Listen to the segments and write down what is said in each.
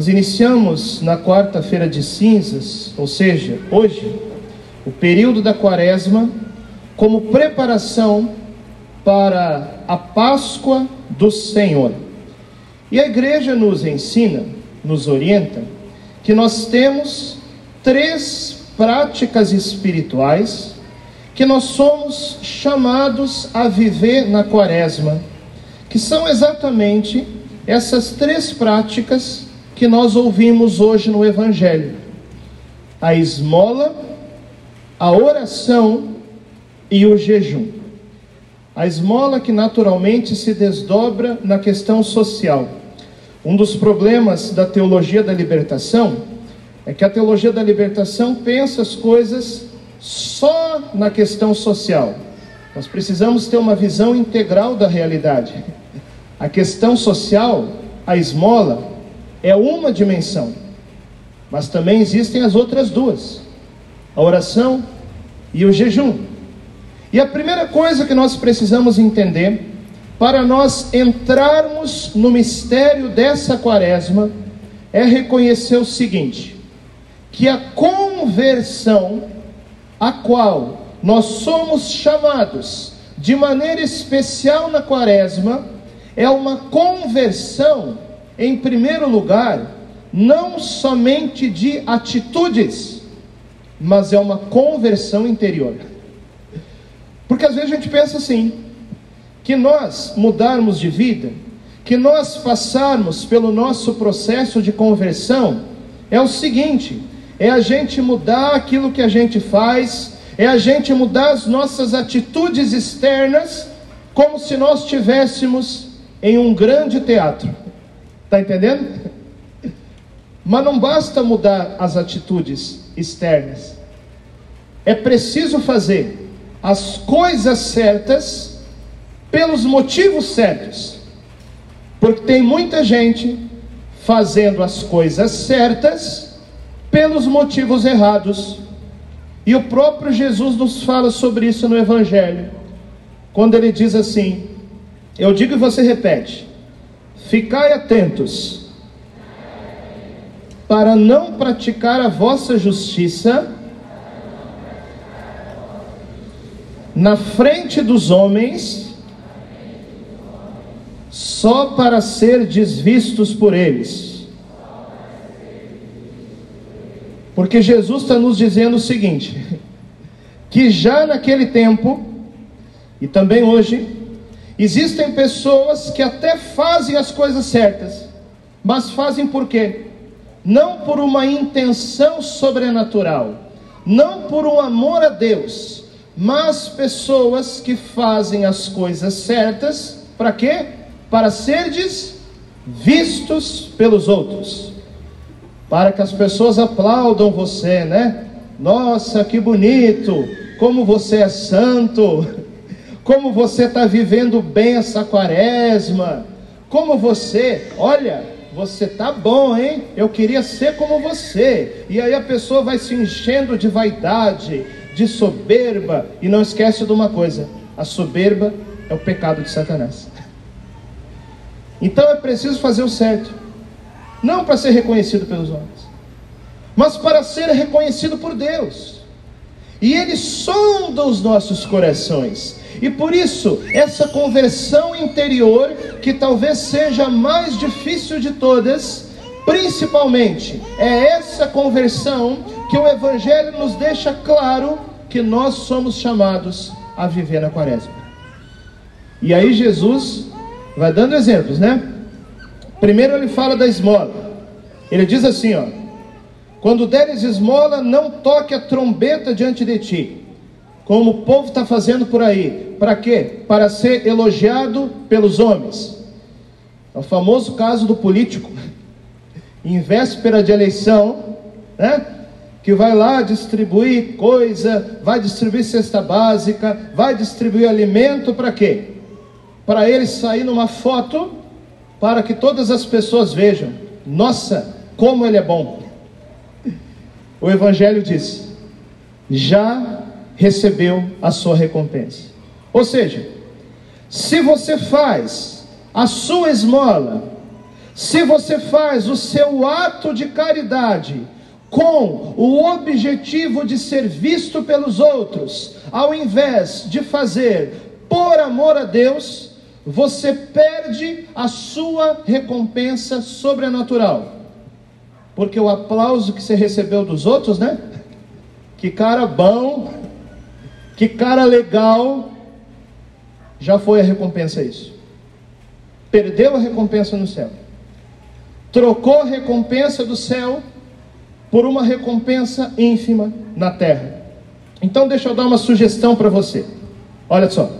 Nós iniciamos na quarta-feira de cinzas, ou seja, hoje, o período da quaresma, como preparação para a Páscoa do Senhor. E a igreja nos ensina, nos orienta, que nós temos três práticas espirituais que nós somos chamados a viver na quaresma, que são exatamente essas três práticas que nós ouvimos hoje no Evangelho: a esmola, a oração e o jejum. A esmola que naturalmente se desdobra na questão social. Um dos problemas da teologia da libertação é que a teologia da libertação pensa as coisas só na questão social. Nós precisamos ter uma visão integral da realidade. A questão social, a esmola, é uma dimensão, mas também existem as outras duas: a oração e o jejum. E a primeira coisa que nós precisamos entender, para nós entrarmos no mistério dessa quaresma, é reconhecer o seguinte: que a conversão a qual nós somos chamados de maneira especial na quaresma, é uma conversão, em primeiro lugar, não somente de atitudes, mas é uma conversão interior. Porque às vezes a gente pensa assim, que nós mudarmos de vida, que nós passarmos pelo nosso processo de conversão, é o seguinte: é a gente mudar aquilo que a gente faz, é a gente mudar as nossas atitudes externas, como se nós estivéssemos em um grande teatro. Está entendendo? Mas não basta mudar as atitudes externas. É preciso fazer as coisas certas pelos motivos certos. Porque tem muita gente fazendo as coisas certas pelos motivos errados. E o próprio Jesus nos fala sobre isso no Evangelho, quando ele diz assim: Eu digo e você repete, ficai atentos, para não praticar a vossa justiça na frente dos homens, só para ser desvistos por eles. Porque Jesus está nos dizendo o seguinte: que já naquele tempo, e também hoje, existem pessoas que até fazem as coisas certas, mas fazem por quê? Não por uma intenção sobrenatural, não por um amor a Deus, mas pessoas que fazem as coisas certas, para quê? Para serdes vistos pelos outros para que as pessoas aplaudam você, né? Nossa, que bonito! Como você é santo! Como você está vivendo bem essa quaresma! Como você, olha, você tá bom, hein? Eu queria ser como você. E aí a pessoa vai se enchendo de vaidade, de soberba, e não esquece de uma coisa: a soberba é o pecado de Satanás. Então é preciso fazer o certo não para ser reconhecido pelos homens, mas para ser reconhecido por Deus. E Ele sonda os nossos corações. E por isso, essa conversão interior, que talvez seja a mais difícil de todas, principalmente, é essa conversão que o Evangelho nos deixa claro que nós somos chamados a viver na quaresma. E aí Jesus vai dando exemplos, né? Primeiro ele fala da esmola. Ele diz assim, ó: Quando deres esmola, não toque a trombeta diante de ti, como o povo está fazendo por aí. Para quê? Para ser elogiado pelos homens. É o famoso caso do político, em véspera de eleição, né? Que vai lá distribuir coisa, vai distribuir cesta básica, vai distribuir alimento para quê? Para ele sair numa foto para que todas as pessoas vejam: nossa, como ele é bom. O Evangelho diz: já recebeu a sua recompensa. Ou seja, se você faz a sua esmola Se você faz o seu ato de caridade com o objetivo de ser visto pelos outros, ao invés de fazer por amor a Deus, você perde a sua recompensa sobrenatural. Porque o aplauso que você recebeu dos outros, né? Que cara bom, que cara legal, já foi a recompensa isso. Perdeu a recompensa no céu. Trocou a recompensa do céu por uma recompensa ínfima na terra. Então, deixa eu dar uma sugestão para você. Olha só.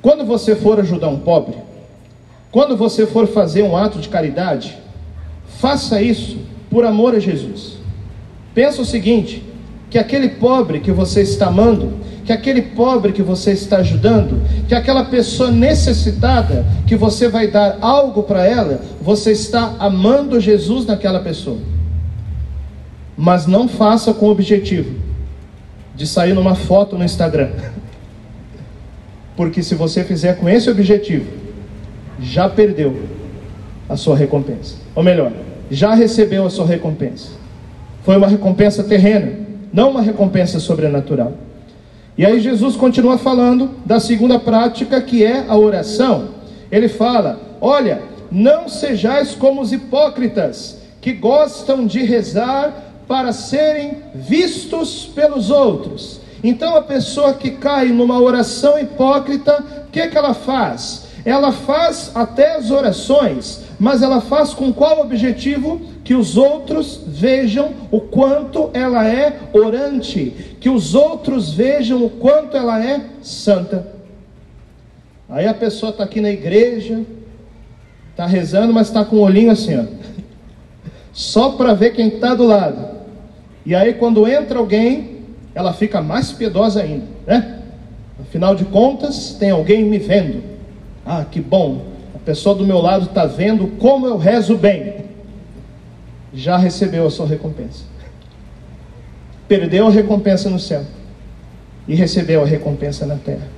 Quando você for ajudar um pobre, quando você for fazer um ato de caridade, faça isso por amor a Jesus. Pensa o seguinte: que aquele pobre que você está amando, que aquele pobre que você está ajudando, que aquela pessoa necessitada que você vai dar algo para ela, você está amando Jesus naquela pessoa mas não faça com o objetivo de sair numa foto no Instagram. Porque se você fizer com esse objetivo, já perdeu a sua recompensa. Ou melhor, já recebeu a sua recompensa. Foi uma recompensa terrena, não uma recompensa sobrenatural. E aí Jesus continua falando da segunda prática que é a oração. Ele fala: "Olha, não sejais como os hipócritas, que gostam de rezar para serem vistos pelos outros. Então a pessoa que cai numa oração hipócrita, o que, que ela faz? Ela faz até as orações, mas ela faz com qual objetivo? Que os outros vejam o quanto ela é orante, que os outros vejam o quanto ela é santa. Aí a pessoa está aqui na igreja, está rezando, mas está com o olhinho assim, ó, só para ver quem está do lado. E aí, quando entra alguém, ela fica mais piedosa ainda, né? Afinal de contas, tem alguém me vendo. Ah, que bom, a pessoa do meu lado está vendo como eu rezo bem. Já recebeu a sua recompensa. Perdeu a recompensa no céu e recebeu a recompensa na terra.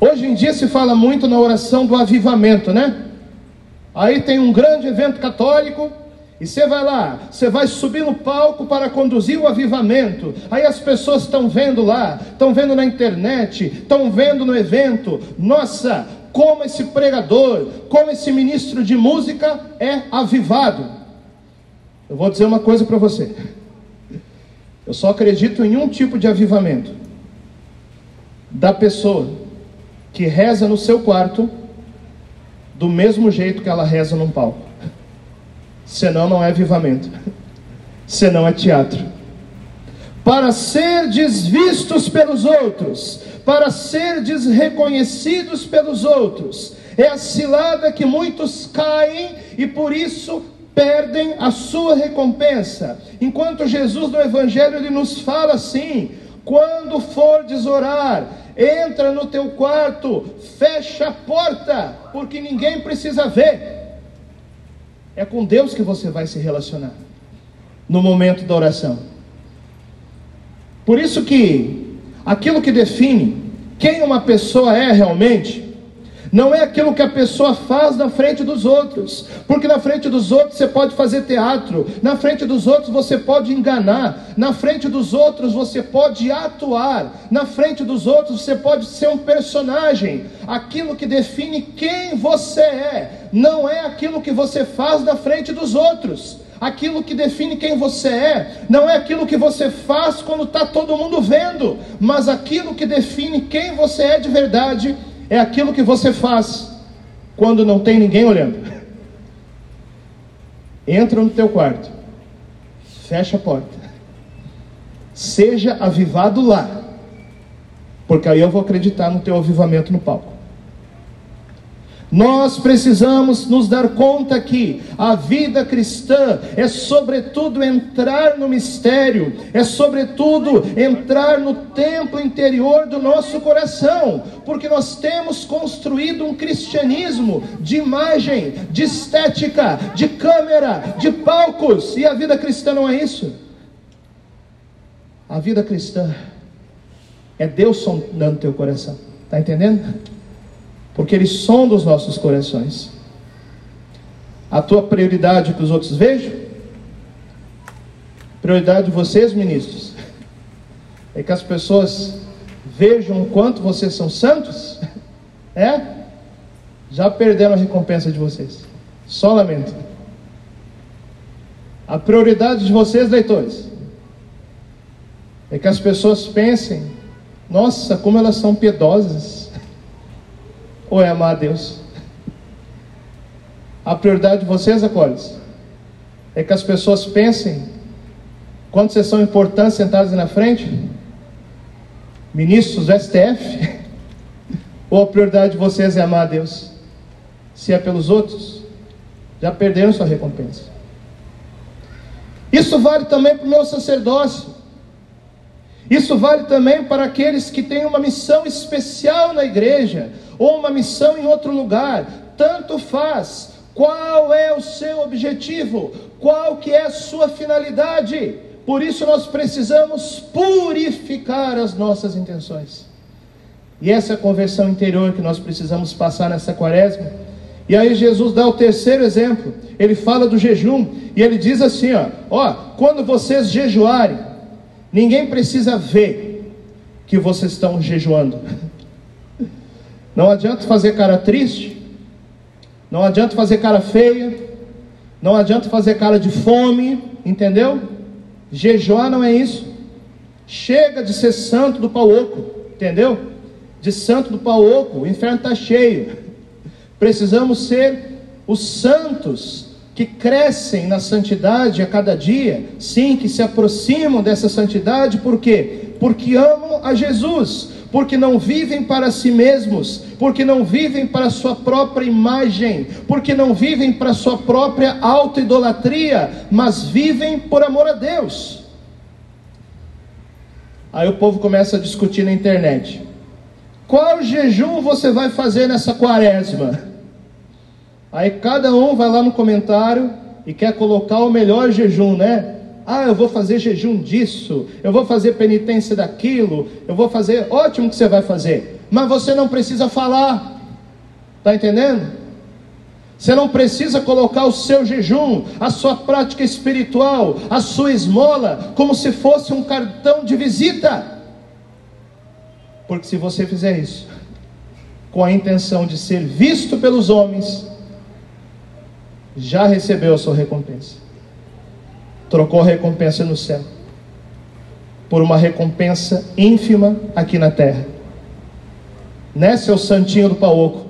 Hoje em dia se fala muito na oração do avivamento, né? Aí tem um grande evento católico, e você vai lá, você vai subir no palco para conduzir o avivamento. Aí as pessoas estão vendo lá, estão vendo na internet, estão vendo no evento. Nossa, como esse pregador, como esse ministro de música é avivado. Eu vou dizer uma coisa para você. Eu só acredito em um tipo de avivamento: da pessoa que reza no seu quarto, do mesmo jeito que ela reza num palco senão não é avivamento, senão é teatro. Para ser desvistos pelos outros, para ser desreconhecidos pelos outros, é a cilada que muitos caem e por isso perdem a sua recompensa. Enquanto Jesus no Evangelho ele nos fala assim: quando fordes orar, entra no teu quarto, fecha a porta, porque ninguém precisa ver. É com Deus que você vai se relacionar no momento da oração. Por isso que aquilo que define quem uma pessoa é realmente não é aquilo que a pessoa faz na frente dos outros, porque na frente dos outros você pode fazer teatro, na frente dos outros você pode enganar, na frente dos outros você pode atuar, na frente dos outros você pode ser um personagem. Aquilo que define quem você é, não é aquilo que você faz na frente dos outros. Aquilo que define quem você é, não é aquilo que você faz quando está todo mundo vendo, mas aquilo que define quem você é de verdade é aquilo que você faz quando não tem ninguém olhando. Entra no teu quarto, fecha a porta, seja avivado lá, porque aí eu vou acreditar no teu avivamento no palco. Nós precisamos nos dar conta que a vida cristã é, sobretudo, entrar no mistério, é, sobretudo, entrar no templo interior do nosso coração, porque nós temos construído um cristianismo de imagem, de estética, de câmera, de palcos, e a vida cristã não é isso. A vida cristã é Deus sondando teu coração, está entendendo? Porque Ele sonda os nossos corações. A tua prioridade que os outros vejam? Prioridade de vocês, ministros, é que as pessoas vejam o quanto vocês são santos? É? Já perderam a recompensa de vocês. Só lamento. A prioridade de vocês, leitores, é que as pessoas pensem: nossa, como elas são piedosas. Ou é amar a Deus? A prioridade de vocês, acolhes, é que as pessoas pensem quanto vocês são importantes sentados na frente, ministros do STF, ou a prioridade de vocês é amar a Deus? Se é pelos outros, já perderam sua recompensa. Isso vale também para o meu sacerdócio. Isso vale também para aqueles que têm uma missão especial na igreja ou uma missão em outro lugar. Tanto faz. Qual é o seu objetivo? Qual que é a sua finalidade? Por isso nós precisamos purificar as nossas intenções. E essa é a conversão interior que nós precisamos passar nessa quaresma. E aí Jesus dá o terceiro exemplo. Ele fala do jejum e ele diz assim, ó, ó, quando vocês jejuarem, ninguém precisa ver que vocês estão jejuando. Não adianta fazer cara triste, não adianta fazer cara feia, não adianta fazer cara de fome, entendeu? Jejuar não é isso. Chega de ser santo do pau oco, entendeu? De santo do pau oco, o inferno está cheio. Precisamos ser os santos que crescem na santidade a cada dia, sim, que se aproximam dessa santidade, por quê? Porque amam a Jesus, porque não vivem para si mesmos, porque não vivem para sua própria imagem, porque não vivem para sua própria autoidolatria, mas vivem por amor a Deus. Aí o povo começa a discutir na internet. Qual jejum você vai fazer nessa quaresma? Aí cada um vai lá no comentário e quer colocar o melhor jejum, né? Ah, eu vou fazer jejum disso, eu vou fazer penitência daquilo, eu vou fazer. Ótimo que você vai fazer, mas você não precisa falar, está entendendo? Você não precisa colocar o seu jejum, a sua prática espiritual, a sua esmola, como se fosse um cartão de visita. Porque se você fizer isso, com a intenção de ser visto pelos homens, já recebeu a sua recompensa trocou a recompensa no céu por uma recompensa ínfima aqui na terra. Nessa é o santinho do Pauoco.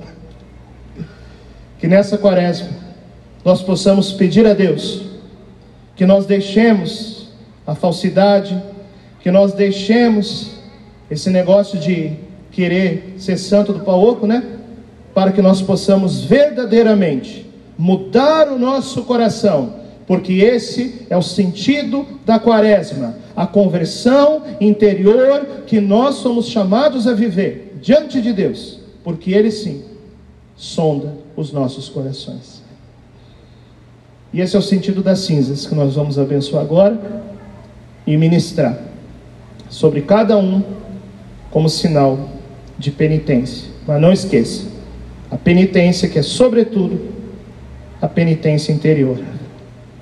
Que nessa quaresma nós possamos pedir a Deus que nós deixemos a falsidade, que nós deixemos esse negócio de querer ser santo do Pauoco, né? Para que nós possamos verdadeiramente mudar o nosso coração porque esse é o sentido da quaresma, a conversão interior que nós somos chamados a viver diante de Deus, porque Ele sim sonda os nossos corações. E esse é o sentido das cinzas que nós vamos abençoar agora e ministrar sobre cada um como sinal de penitência. Mas não esqueça, a penitência que é sobretudo a penitência interior.